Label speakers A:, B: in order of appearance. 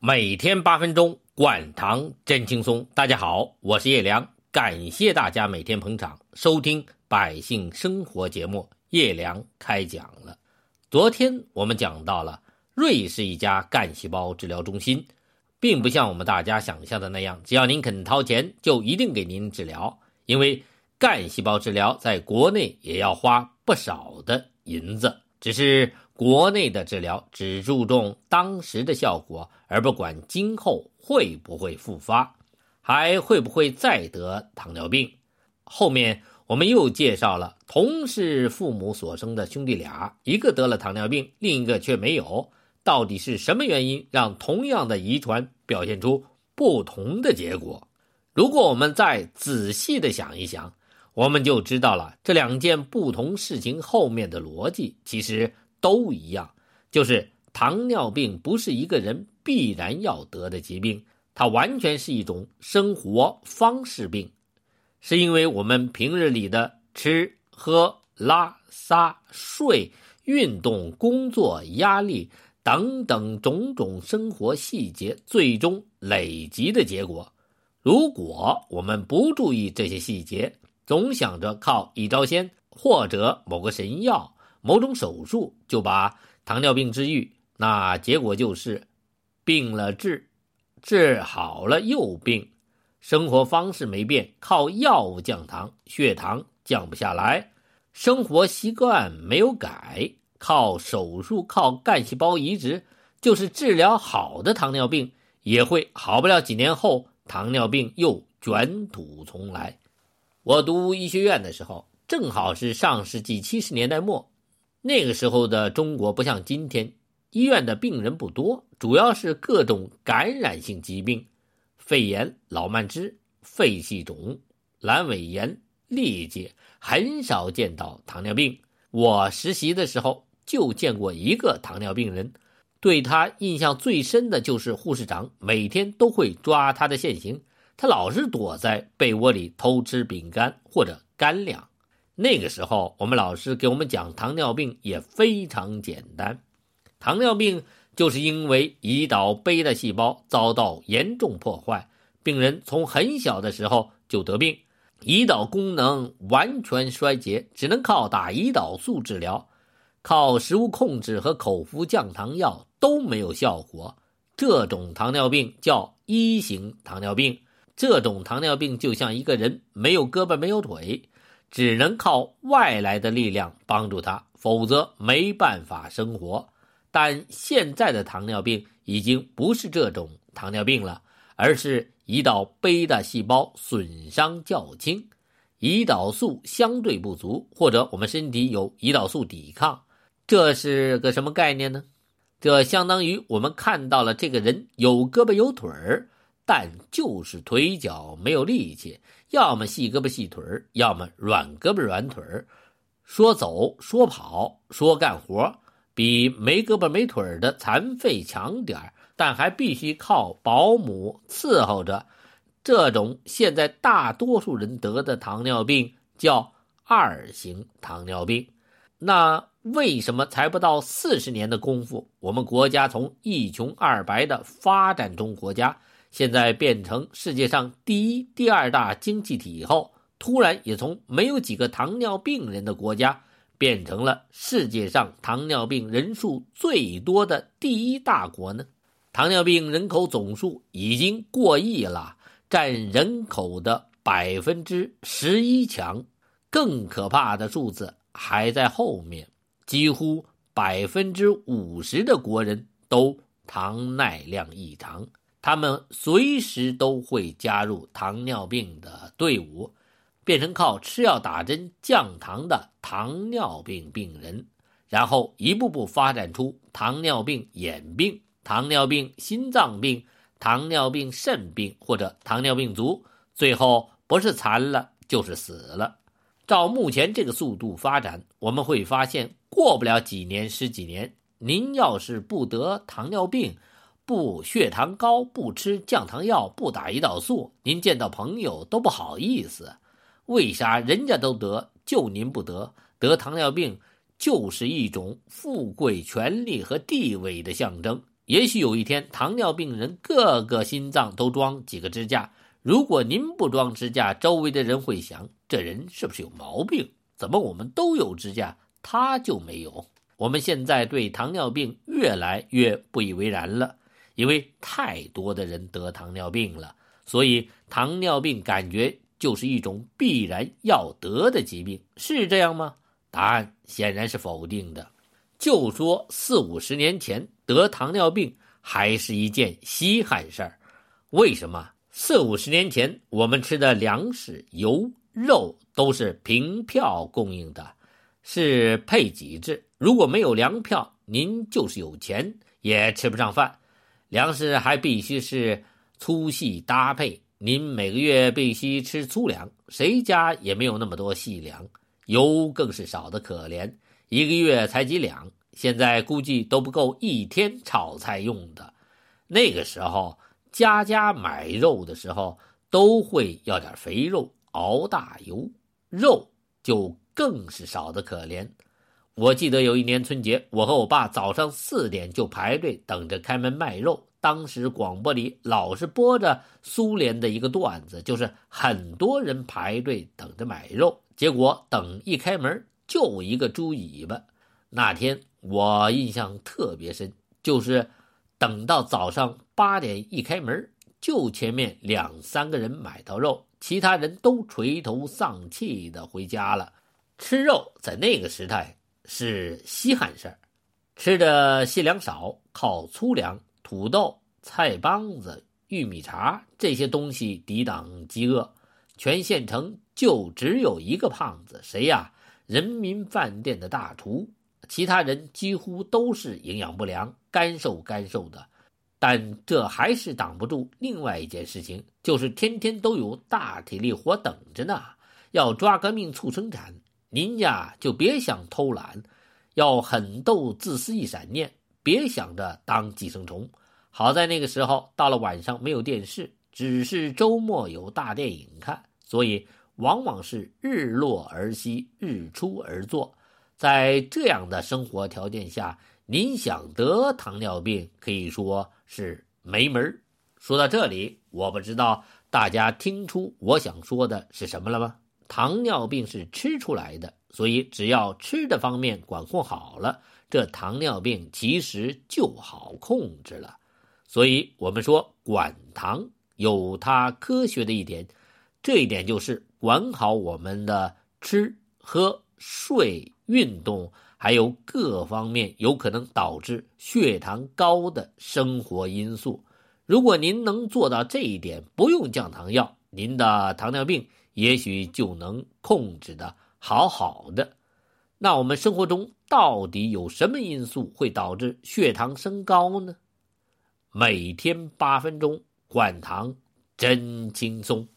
A: 每天八分钟，管糖真轻松。大家好，我是叶良，感谢大家每天捧场收听百姓生活节目。叶良开讲了。昨天我们讲到了瑞士一家干细胞治疗中心，并不像我们大家想象的那样，只要您肯掏钱，就一定给您治疗。因为干细胞治疗在国内也要花不少的银子，只是。国内的治疗只注重当时的效果，而不管今后会不会复发，还会不会再得糖尿病。后面我们又介绍了同是父母所生的兄弟俩，一个得了糖尿病，另一个却没有。到底是什么原因让同样的遗传表现出不同的结果？如果我们再仔细的想一想，我们就知道了这两件不同事情后面的逻辑，其实。都一样，就是糖尿病不是一个人必然要得的疾病，它完全是一种生活方式病，是因为我们平日里的吃喝拉撒睡、运动、工作、压力等等种种生活细节最终累积的结果。如果我们不注意这些细节，总想着靠一招鲜或者某个神药。某种手术就把糖尿病治愈，那结果就是病了治，治好了又病，生活方式没变，靠药物降糖，血糖降不下来，生活习惯没有改，靠手术靠干细胞移植，就是治疗好的糖尿病也会好不了几年后，糖尿病又卷土重来。我读医学院的时候，正好是上世纪七十年代末。那个时候的中国不像今天，医院的病人不多，主要是各种感染性疾病，肺炎、老慢支、肺气肿、阑尾炎、痢疾，很少见到糖尿病。我实习的时候就见过一个糖尿病人，对他印象最深的就是护士长每天都会抓他的现行，他老是躲在被窝里偷吃饼干或者干粮。那个时候，我们老师给我们讲糖尿病也非常简单。糖尿病就是因为胰岛贝塔细胞遭到严重破坏，病人从很小的时候就得病，胰岛功能完全衰竭，只能靠打胰岛素治疗，靠食物控制和口服降糖药都没有效果。这种糖尿病叫一型糖尿病。这种糖尿病就像一个人没有胳膊没有腿。只能靠外来的力量帮助他，否则没办法生活。但现在的糖尿病已经不是这种糖尿病了，而是胰岛贝塔细胞损伤较轻，胰岛素相对不足，或者我们身体有胰岛素抵抗。这是个什么概念呢？这相当于我们看到了这个人有胳膊有腿儿。但就是腿脚没有力气，要么细胳膊细腿，要么软胳膊软腿。说走说跑说干活，比没胳膊没腿的残废强点，但还必须靠保姆伺候着。这种现在大多数人得的糖尿病叫二型糖尿病。那为什么才不到四十年的功夫，我们国家从一穷二白的发展中国家？现在变成世界上第一、第二大经济体以后，突然也从没有几个糖尿病人的国家，变成了世界上糖尿病人数最多的第一大国呢？糖尿病人口总数已经过亿了，占人口的百分之十一强。更可怕的数字还在后面，几乎百分之五十的国人都糖耐量异常。他们随时都会加入糖尿病的队伍，变成靠吃药打针降糖的糖尿病病人，然后一步步发展出糖尿病眼病、糖尿病心脏病、糖尿病肾病或者糖尿病足，最后不是残了就是死了。照目前这个速度发展，我们会发现，过不了几年、十几年，您要是不得糖尿病，不血糖高，不吃降糖药，不打胰岛素，您见到朋友都不好意思。为啥人家都得，就您不得？得糖尿病就是一种富贵、权力和地位的象征，也许有一天，糖尿病人个个心脏都装几个支架。如果您不装支架，周围的人会想：这人是不是有毛病？怎么我们都有支架，他就没有？我们现在对糖尿病越来越不以为然了，因为太多的人得糖尿病了，所以糖尿病感觉就是一种必然要得的疾病，是这样吗？答案显然是否定的。就说四五十年前得糖尿病还是一件稀罕事儿，为什么？四五十年前我们吃的粮食、油、肉都是凭票供应的，是配给制。如果没有粮票，您就是有钱也吃不上饭。粮食还必须是粗细搭配，您每个月必须吃粗粮，谁家也没有那么多细粮。油更是少得可怜，一个月才几两，现在估计都不够一天炒菜用的。那个时候，家家买肉的时候都会要点肥肉，熬大油，肉就更是少得可怜。我记得有一年春节，我和我爸早上四点就排队等着开门卖肉。当时广播里老是播着苏联的一个段子，就是很多人排队等着买肉。结果等一开门就一个猪尾巴。那天我印象特别深，就是等到早上八点一开门，就前面两三个人买到肉，其他人都垂头丧气的回家了。吃肉在那个时代是稀罕事儿，吃的细粮少，靠粗粮、土豆、菜帮子、玉米碴这些东西抵挡饥饿。全县城就只有一个胖子，谁呀？人民饭店的大厨，其他人几乎都是营养不良、干瘦干瘦的。但这还是挡不住另外一件事情，就是天天都有大体力活等着呢。要抓个命促生产，您呀就别想偷懒，要狠斗自私一闪念，别想着当寄生虫。好在那个时候到了晚上没有电视，只是周末有大电影看。所以，往往是日落而息，日出而作。在这样的生活条件下，您想得糖尿病，可以说是没门说到这里，我不知道大家听出我想说的是什么了吗？糖尿病是吃出来的，所以只要吃的方面管控好了，这糖尿病其实就好控制了。所以，我们说管糖有它科学的一点。这一点就是管好我们的吃喝睡、运动，还有各方面有可能导致血糖高的生活因素。如果您能做到这一点，不用降糖药，您的糖尿病也许就能控制的好好的。那我们生活中到底有什么因素会导致血糖升高呢？每天八分钟管糖真轻松。